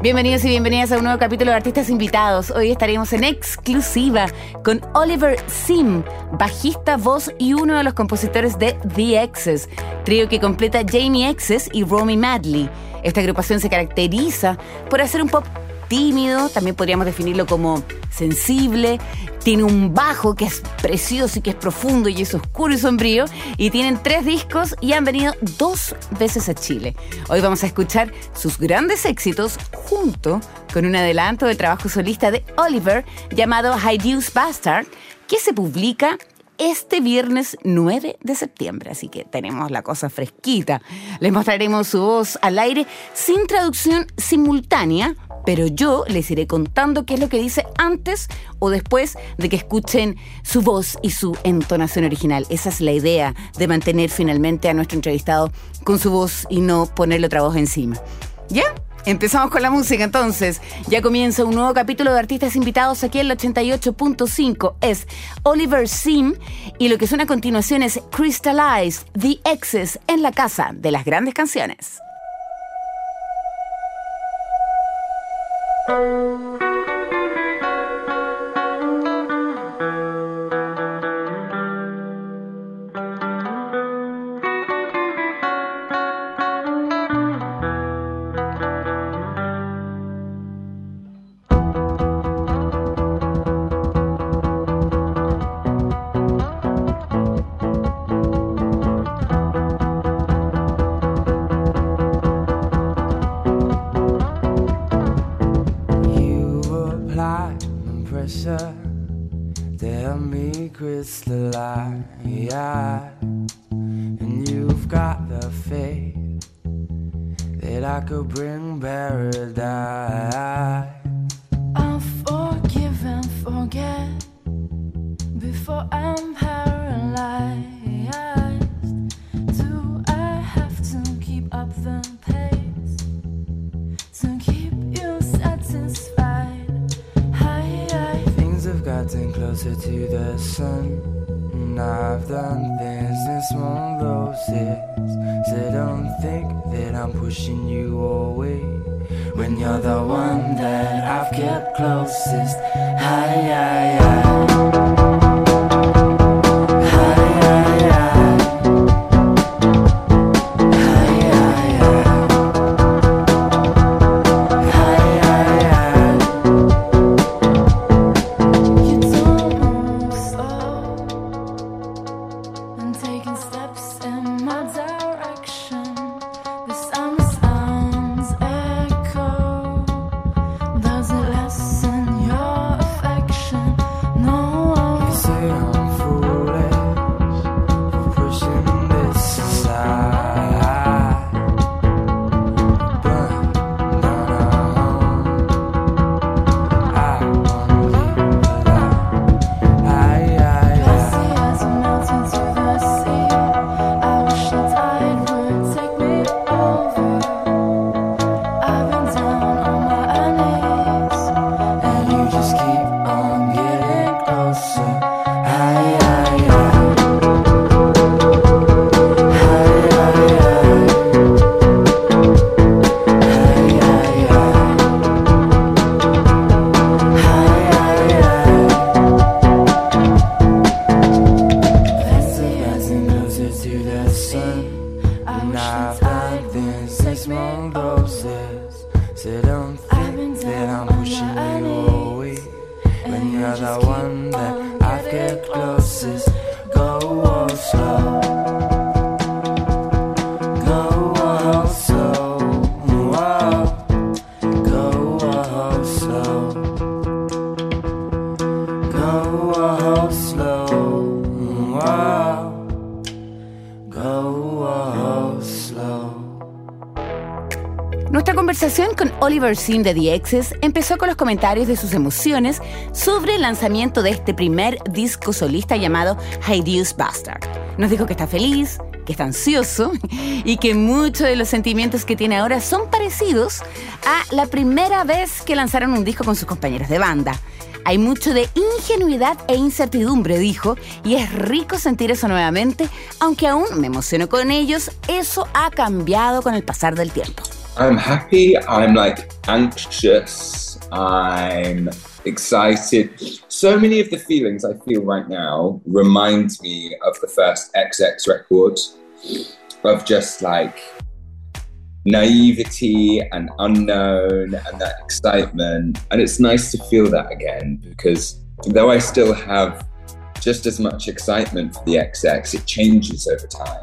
Bienvenidos y bienvenidas a un nuevo capítulo de Artistas Invitados. Hoy estaremos en exclusiva con Oliver Sim, bajista, voz y uno de los compositores de The X's, trío que completa Jamie X's y Romy Madley. Esta agrupación se caracteriza por hacer un pop tímido, también podríamos definirlo como sensible, tiene un bajo que es precioso y que es profundo y es oscuro y sombrío, y tienen tres discos y han venido dos veces a Chile. Hoy vamos a escuchar sus grandes éxitos junto con un adelanto del trabajo solista de Oliver llamado Hideous Bastard, que se publica este viernes 9 de septiembre, así que tenemos la cosa fresquita. Les mostraremos su voz al aire sin traducción simultánea, pero yo les iré contando qué es lo que dice antes o después de que escuchen su voz y su entonación original. Esa es la idea de mantener finalmente a nuestro entrevistado con su voz y no ponerle otra voz encima. ¿Ya? Empezamos con la música entonces. Ya comienza un nuevo capítulo de artistas invitados aquí en el 88.5. Es Oliver Sim y lo que suena a continuación es Crystallize The Exes en la casa de las grandes canciones. You Sim de The X's empezó con los comentarios de sus emociones sobre el lanzamiento de este primer disco solista llamado Hideous Bastard. Nos dijo que está feliz, que está ansioso y que muchos de los sentimientos que tiene ahora son parecidos a la primera vez que lanzaron un disco con sus compañeros de banda. Hay mucho de ingenuidad e incertidumbre, dijo, y es rico sentir eso nuevamente, aunque aún me emociono con ellos, eso ha cambiado con el pasar del tiempo. I'm happy, I'm like anxious, I'm excited. So many of the feelings I feel right now remind me of the first XX record, of just like naivety and unknown and that excitement. And it's nice to feel that again because though I still have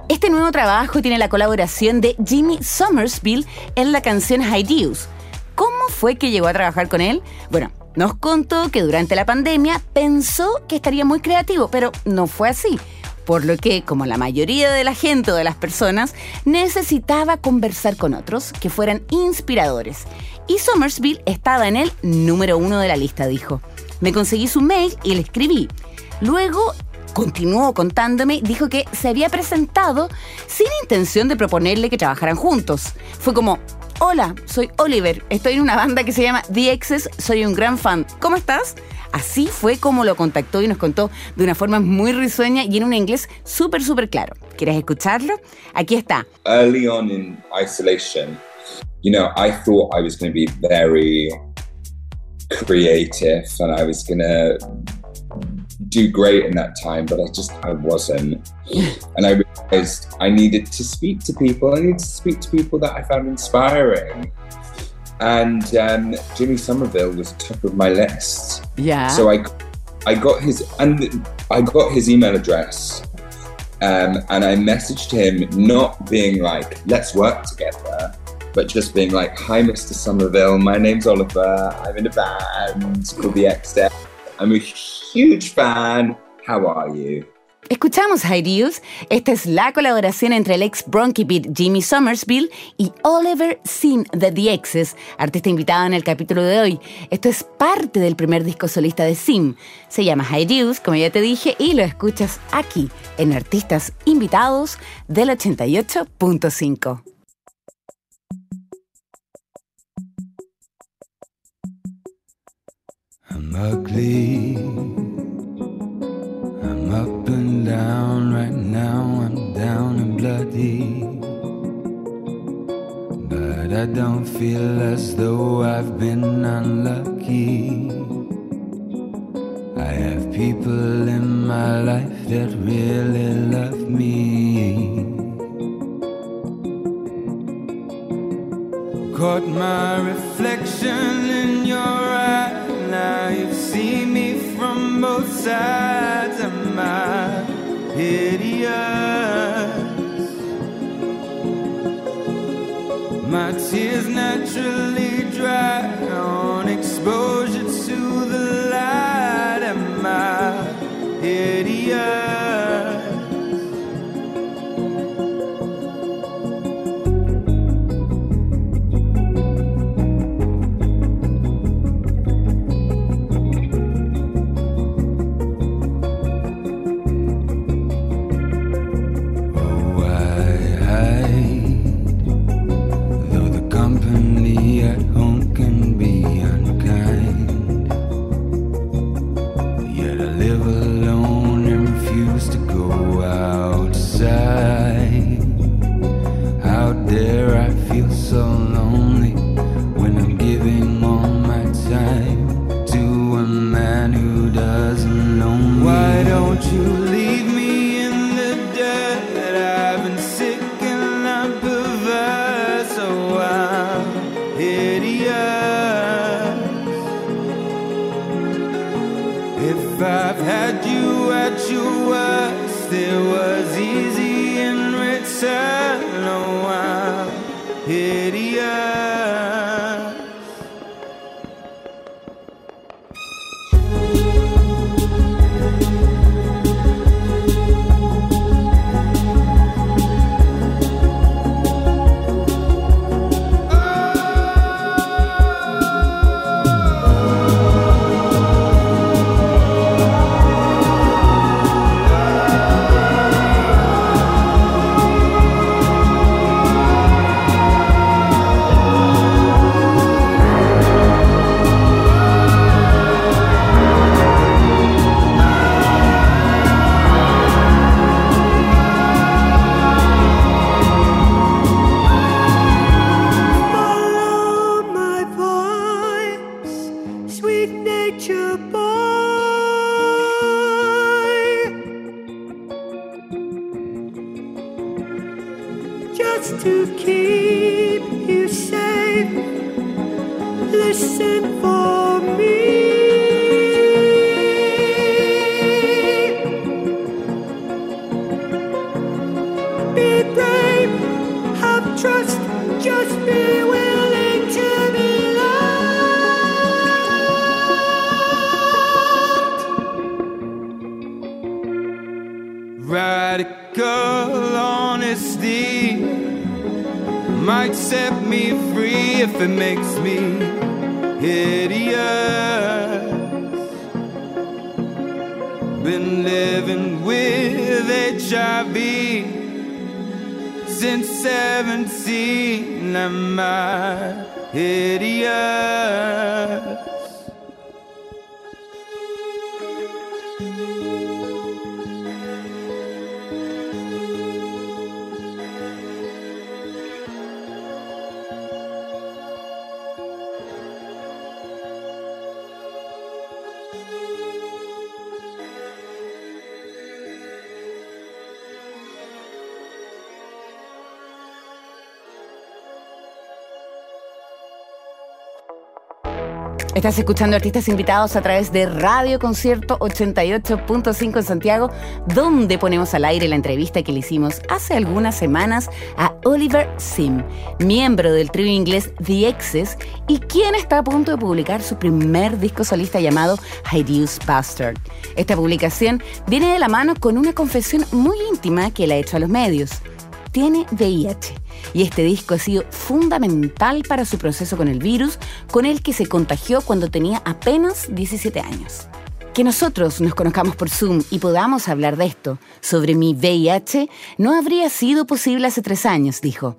Este nuevo trabajo tiene la colaboración de Jimmy Somersville en la canción Hideous. ¿Cómo fue que llegó a trabajar con él? Bueno, nos contó que durante la pandemia pensó que estaría muy creativo, pero no fue así. Por lo que, como la mayoría de la gente o de las personas, necesitaba conversar con otros que fueran inspiradores. Y Somersville estaba en el número uno de la lista, dijo. Me conseguí su mail y le escribí. Luego continuó contándome, dijo que se había presentado sin intención de proponerle que trabajaran juntos. Fue como, hola, soy Oliver, estoy en una banda que se llama The X's, soy un gran fan. ¿Cómo estás? Así fue como lo contactó y nos contó de una forma muy risueña y en un inglés súper, súper claro. ¿Quieres escucharlo? Aquí está. Early on in isolation, you know, I thought I was going to be very creative and I was going to do great in that time, but I just I wasn't. and I realized I needed to speak to people. I needed to speak to people that I found inspiring. And um, Jimmy Somerville was top of my list. Yeah. So I, I got his and I got his email address, um, and I messaged him, not being like, "Let's work together," but just being like, "Hi, Mr. Somerville. My name's Oliver. I'm in a band called the X I'm a huge fan. How are you?" Escuchamos Hideous. Esta es la colaboración entre el ex Bronchi Beat Jimmy Somersville y Oliver Sim The X's, artista invitado en el capítulo de hoy. Esto es parte del primer disco solista de Sim. Se llama Hideous, como ya te dije, y lo escuchas aquí en Artistas Invitados del 88.5. I'm ugly. I'm up and down right now. I'm down and bloody. But I don't feel as though I've been unlucky. I have people in my life that really love me. Caught my reflection in your eye. Now you've seen me from both sides. Am I hideous? My tears naturally If I've had you at your worst, it was easy in return. Oh, I'm hideous. Just to keep you safe. Listen for me. Set me free if it makes me hideous. Been living with HIV since 17. Am I Estás escuchando artistas invitados a través de Radio Concierto 88.5 en Santiago, donde ponemos al aire la entrevista que le hicimos hace algunas semanas a Oliver Sim, miembro del trío inglés The X's y quien está a punto de publicar su primer disco solista llamado Hideous Bastard. Esta publicación viene de la mano con una confesión muy íntima que le ha hecho a los medios. Tiene VIH y este disco ha sido fundamental para su proceso con el virus, con el que se contagió cuando tenía apenas 17 años. Que nosotros nos conozcamos por Zoom y podamos hablar de esto, sobre mi VIH, no habría sido posible hace tres años, dijo.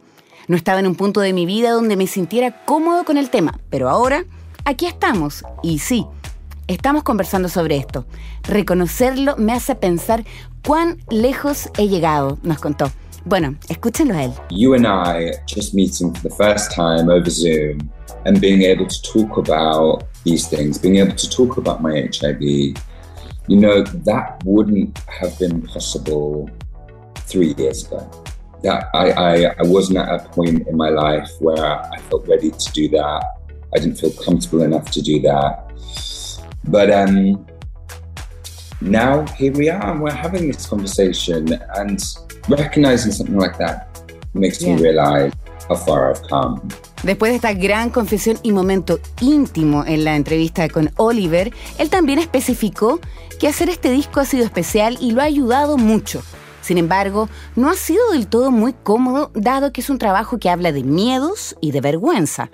No estaba en un punto de mi vida donde me sintiera cómodo con el tema, pero ahora aquí estamos, y sí, estamos conversando sobre esto. Reconocerlo me hace pensar cuán lejos he llegado, nos contó. Bueno, escúchenlo a él. you and I just meeting for the first time over Zoom and being able to talk about these things, being able to talk about my HIV, you know, that wouldn't have been possible three years ago. That I, I, I wasn't at a point in my life where I felt ready to do that. I didn't feel comfortable enough to do that. But um, now here we are, and we're having this conversation, and recognizing something like that makes Yeah. me realize how far I've come. Después de esta gran confesión y momento íntimo en la entrevista con Oliver, él también especificó que hacer este disco ha sido especial y lo ha ayudado mucho. Sin embargo, no ha sido del todo muy cómodo, dado que es un trabajo que habla de miedos y de vergüenza.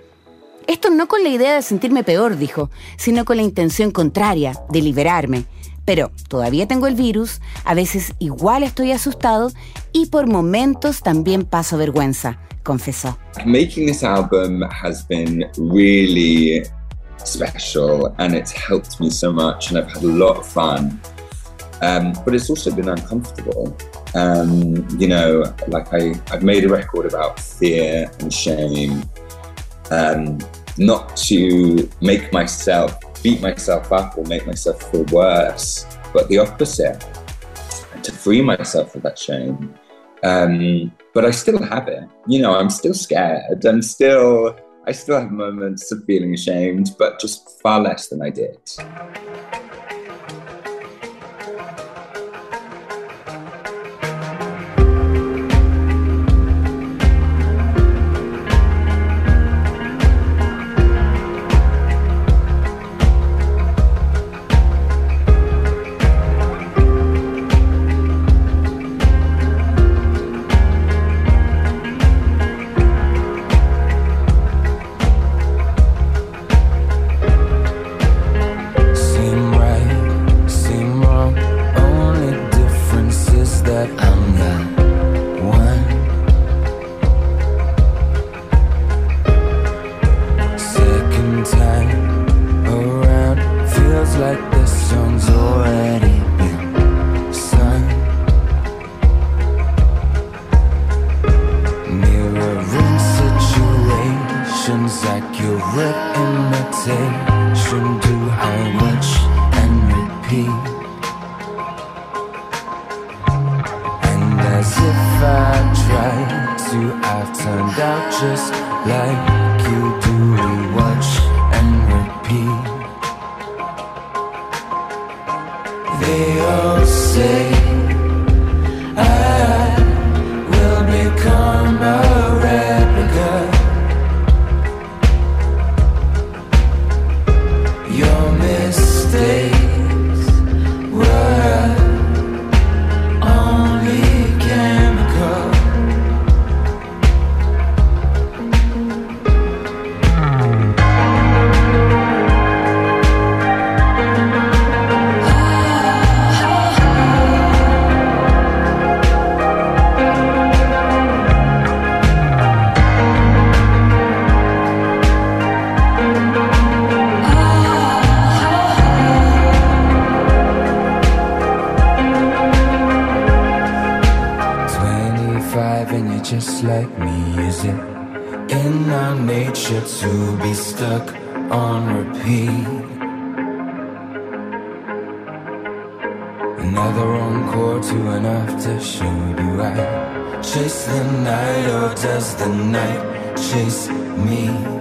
Esto no con la idea de sentirme peor, dijo, sino con la intención contraria, de liberarme. Pero todavía tengo el virus, a veces igual estoy asustado y por momentos también paso vergüenza, confesó. Making this album has been really special and it's helped me so much, and I've had a lot of fun. Um, but it's also been uncomfortable. Um, you know, like I, I've made a record about fear and shame, um, not to make myself beat myself up or make myself feel worse, but the opposite, to free myself of that shame. Um, but I still have it. You know, I'm still scared. I'm still, I still have moments of feeling ashamed, but just far less than I did. Does the night chase me?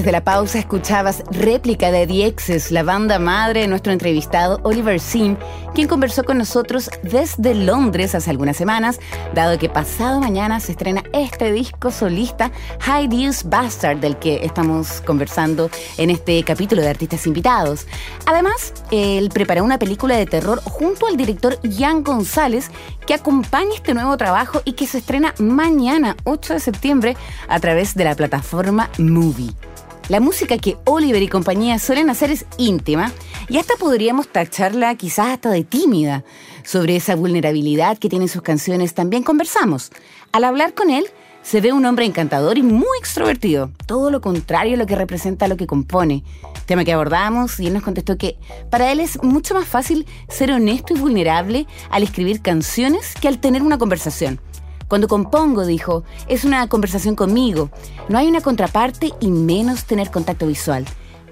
Antes de la pausa escuchabas réplica de The Exes, la banda madre de nuestro entrevistado Oliver Sim, quien conversó con nosotros desde Londres hace algunas semanas, dado que pasado mañana se estrena este disco solista High Deuce Bastard, del que estamos conversando en este capítulo de artistas invitados. Además, él preparó una película de terror junto al director Jan González, que acompaña este nuevo trabajo y que se estrena mañana, 8 de septiembre, a través de la plataforma Movie. La música que Oliver y compañía suelen hacer es íntima y hasta podríamos tacharla quizás hasta de tímida. Sobre esa vulnerabilidad que tienen sus canciones también conversamos. Al hablar con él, se ve un hombre encantador y muy extrovertido, todo lo contrario a lo que representa lo que compone. Tema que abordamos y él nos contestó que para él es mucho más fácil ser honesto y vulnerable al escribir canciones que al tener una conversación. Cuando compongo, dijo, es una conversación conmigo. No hay una contraparte y menos tener contacto visual.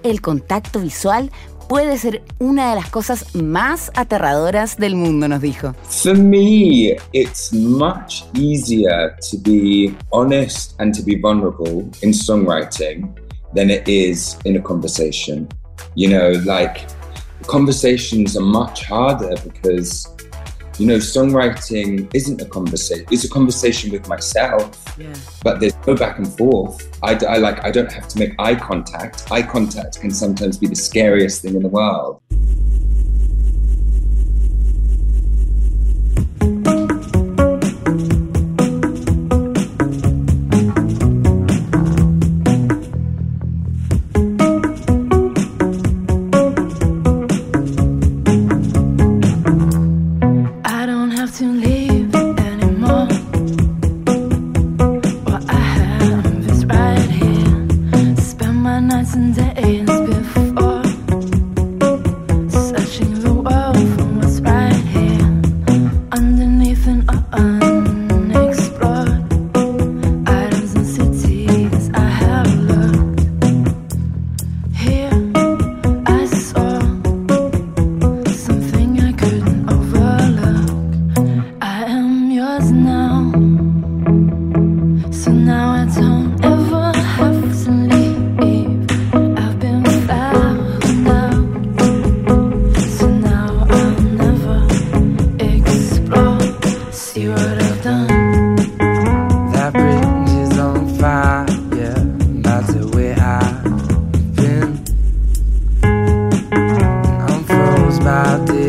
El contacto visual puede ser una de las cosas más aterradoras del mundo, nos dijo. For me, it's much easier to be honest and to be vulnerable in songwriting than it is in a conversation. You know, like conversations are much harder because, you know, songwriting isn't a conversation. It's a conversation with myself, but there's no back and forth. I, I like, I don't have to make eye contact. Eye contact can sometimes be the scariest thing in the world.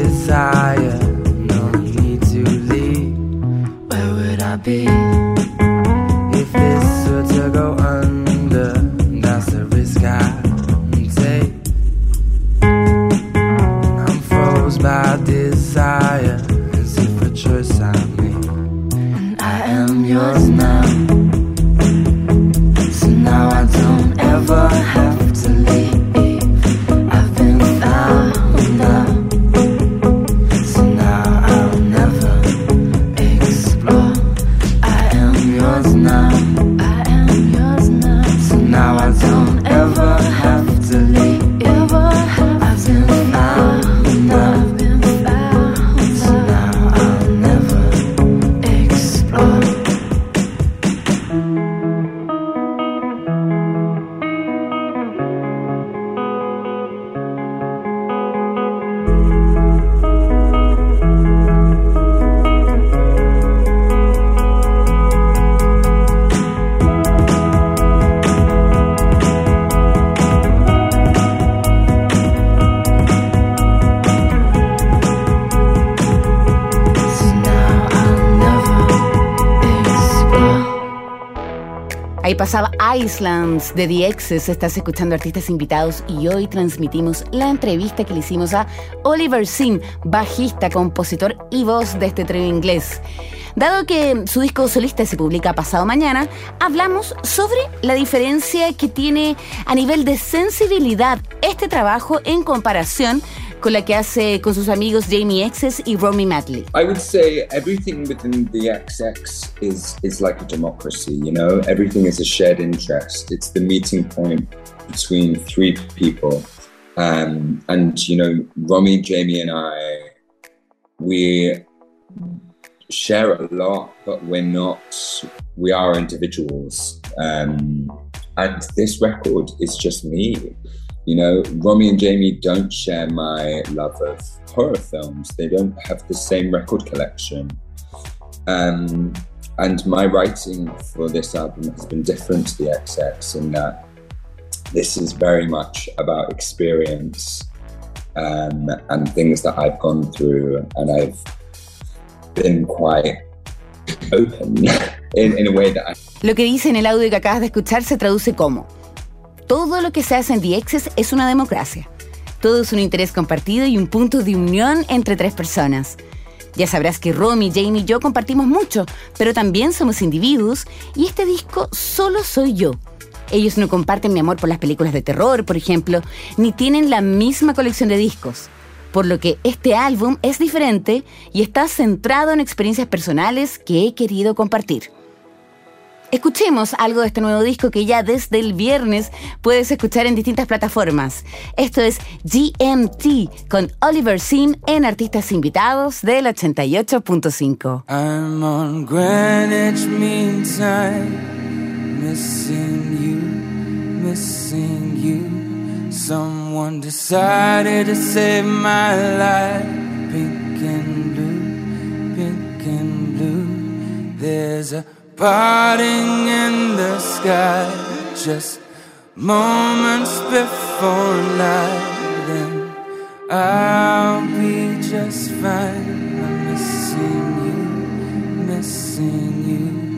Desire. No need to leave. Where would I be? Ahí pasaba Islands de The Exes, estás escuchando artistas invitados y hoy transmitimos la entrevista que le hicimos a Oliver Sim, bajista, compositor y voz de este trío inglés. Dado que su disco solista se publica pasado mañana, hablamos sobre la diferencia que tiene a nivel de sensibilidad este trabajo en comparación con la que hace con sus amigos Jamie Exes y Romy Madley. I would say everything within the XX is is like a democracy. You know, everything is a shared interest. It's the meeting point between three people, um, and you know, Romy, Jamie, and I, we share a lot, but we're not. We are individuals, um, and this record is just me. You know, Romy and Jamie don't share my love of horror films. They don't have the same record collection. Um, and my writing for this album has been different to the XX in that this is very much about experience um, and things that I've gone through, and I've been quite open in, in a way that I Lo que dice en el audio que acabas de escuchar se traduce como Todo lo que se hace en Exes es una democracia. Todo es un interés compartido y un punto de unión entre tres personas. Ya sabrás que Romy, Jamie y yo compartimos mucho, pero también somos individuos y este disco solo soy yo. Ellos no comparten mi amor por las películas de terror, por ejemplo, ni tienen la misma colección de discos. Por lo que este álbum es diferente y está centrado en experiencias personales que he querido compartir. Escuchemos algo de este nuevo disco que ya desde el viernes puedes escuchar en distintas plataformas. Esto es GMT con Oliver Sim en Artistas Invitados del 88.5. I'm on Greenwich Mean Time, missing you, missing you. Someone decided to save my life. Pink and blue, pink and blue. There's a parting in the sky, just moments before night. Then I'll be just fine. I'm missing you, missing you.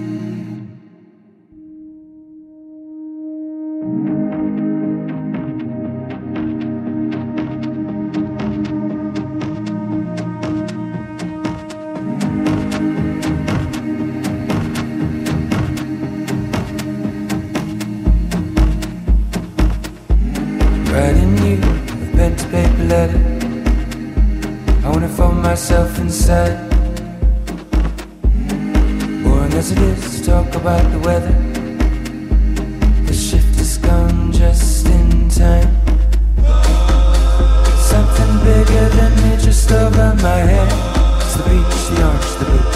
As it is to talk about the weather. The shift has come just in time. Something bigger than me just over my head. It's the beach, the orange, the blue,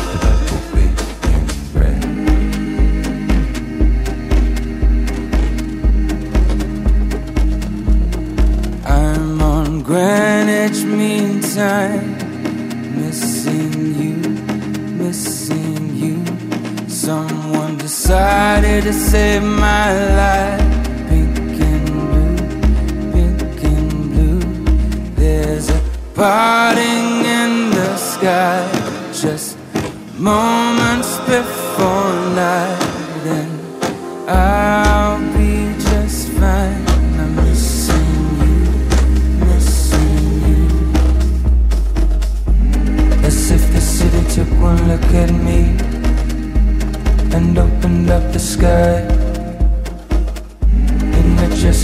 save my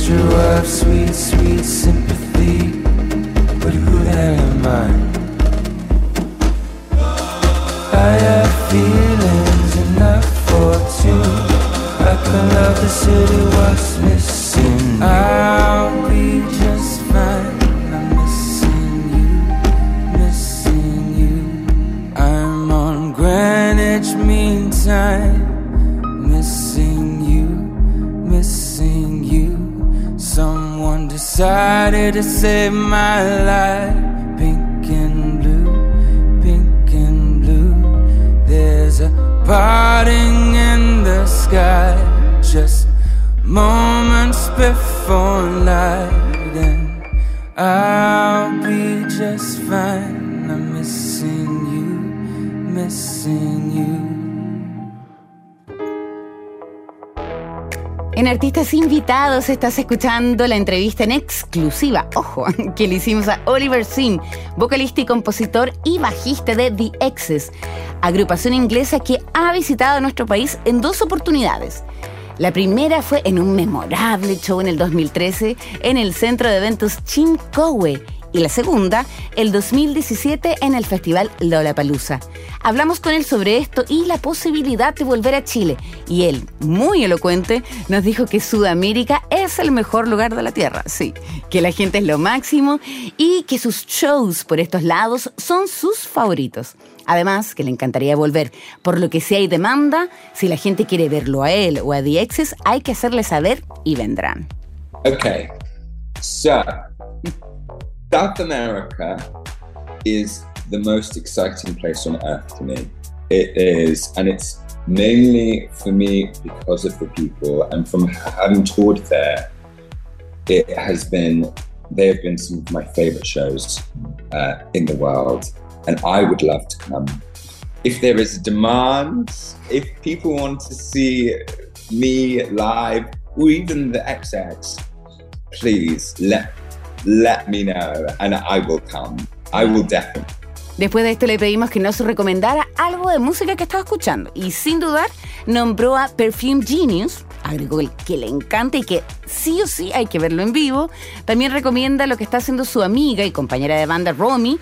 gesture of sweet, sweet sympathy. But who the hell am I? I have feelings enough for two. I can love the city, what's missing? you? To save my life. Invitados estás escuchando la entrevista en exclusiva, ojo, que le hicimos a Oliver Sim, vocalista y compositor y bajista de The X's, agrupación inglesa que ha visitado nuestro país en dos oportunidades. La primera fue en un memorable show en el 2013 en el centro de eventos Chincowe y la segunda, el 2017 en el festival Lollapalooza. Hablamos con él sobre esto y la posibilidad de volver a Chile y él, muy elocuente, nos dijo que Sudamérica es el mejor lugar de la Tierra, sí, que la gente es lo máximo y que sus shows por estos lados son sus favoritos. Además, que le encantaría volver, por lo que si hay demanda, si la gente quiere verlo a él o a The Exes, hay que hacerle saber y vendrán. Okay, so South America is the most exciting place on earth to me. It is, and it's mainly for me because of the people and from having toured there. It has been, they have been some of my favorite shows uh, in the world, and I would love to come. If there is demand, if people want to see me live, or even the XX, please let let me know and I will come. I will definitely. Después de esto le pedimos que nos recomendara algo de música que estaba escuchando y sin dudar nombró a Perfume Genius, agregó el que le encanta y que sí o sí hay que verlo en vivo. También recomienda lo que está haciendo su amiga y compañera de banda Romy,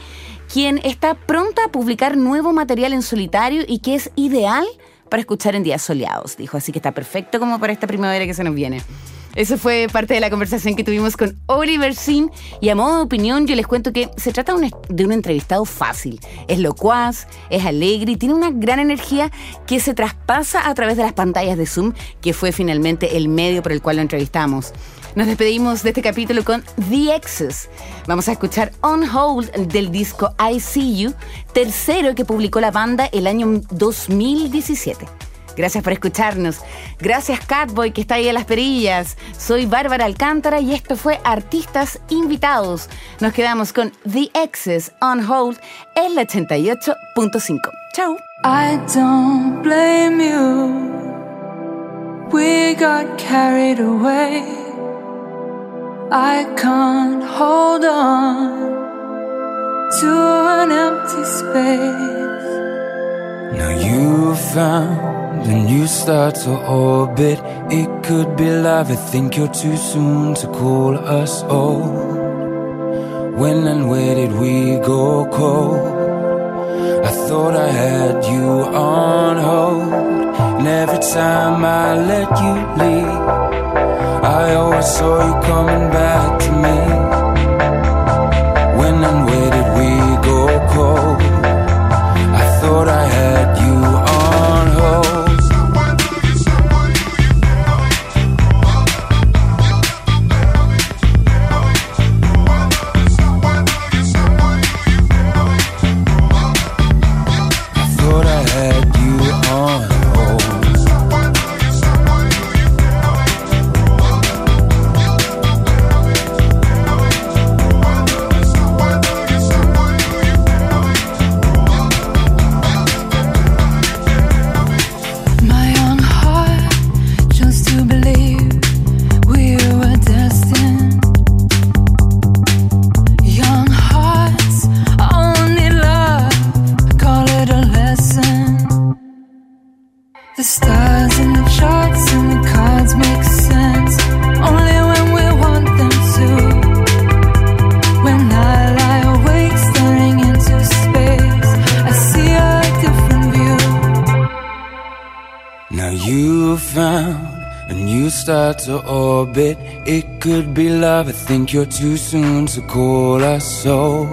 quien está pronta a publicar nuevo material en solitario y que es ideal para escuchar en días soleados, dijo. Así que está perfecto como para esta primavera que se nos viene. Eso fue parte de la conversación que tuvimos con Oliver Sim y a modo de opinión yo les cuento que se trata de un, de un entrevistado fácil. Es locuaz, es alegre y tiene una gran energía que se traspasa a través de las pantallas de Zoom, que fue finalmente el medio por el cual lo entrevistamos. Nos despedimos de este capítulo con The Exes. Vamos a escuchar On Hold del disco I See You, tercero que publicó la banda el año 2017. Gracias por escucharnos. Gracias Catboy que está ahí en las perillas. Soy Bárbara Alcántara y esto fue Artistas Invitados. Nos quedamos con The Exes on Hold en la 88.5. Chau. I don't blame you. We got carried away. I can't hold on to an empty space. Now you found a new star to orbit. It could be love. I think you're too soon to call us old. When and where did we go cold? I thought I had you on hold. And every time I let you leave, I always saw you coming back to me. I think you're too soon to call us so.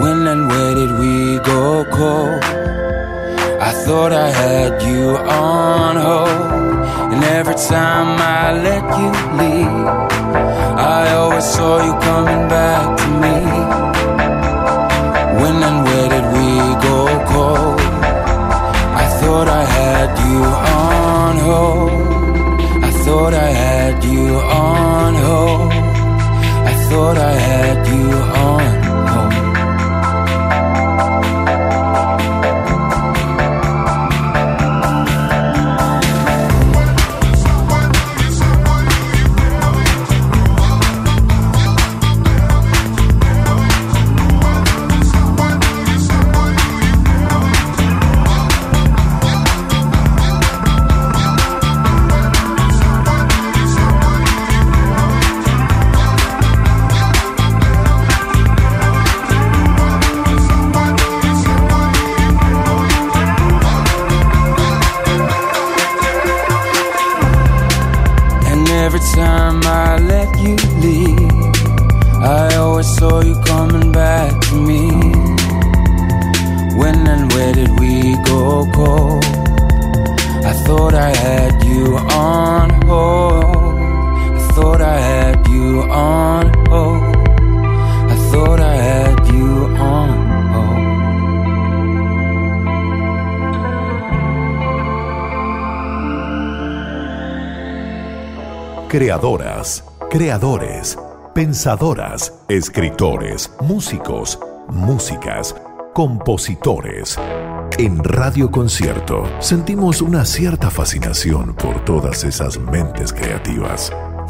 When and where did we go cold? I thought I had you on hold, and every time I let you leave, I always saw you coming back to me. Thought I had you time I let you leave, I always saw you coming back to me. When and where did we go cold? I thought I had you on hold. I thought I had you on hold. Creadoras, creadores, pensadoras, escritores, músicos, músicas, compositores. En Radio Concierto sentimos una cierta fascinación por todas esas mentes creativas.